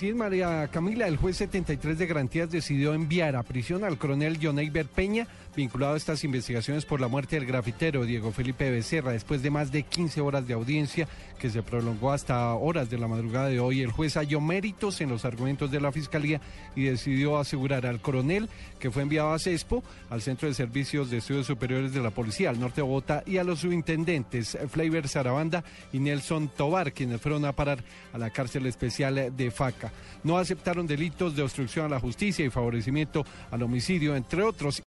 Sí, María Camila, el juez 73 de garantías decidió enviar a prisión al coronel John Eiber Peña, vinculado a estas investigaciones por la muerte del grafitero Diego Felipe Becerra. Después de más de 15 horas de audiencia, que se prolongó hasta horas de la madrugada de hoy, el juez halló méritos en los argumentos de la fiscalía y decidió asegurar al coronel, que fue enviado a CESPO, al Centro de Servicios de Estudios Superiores de la Policía, al norte de Bogotá, y a los subintendentes Flavor Sarabanda y Nelson Tobar, quienes fueron a parar a la cárcel especial de FACA. No aceptaron delitos de obstrucción a la justicia y favorecimiento al homicidio, entre otros.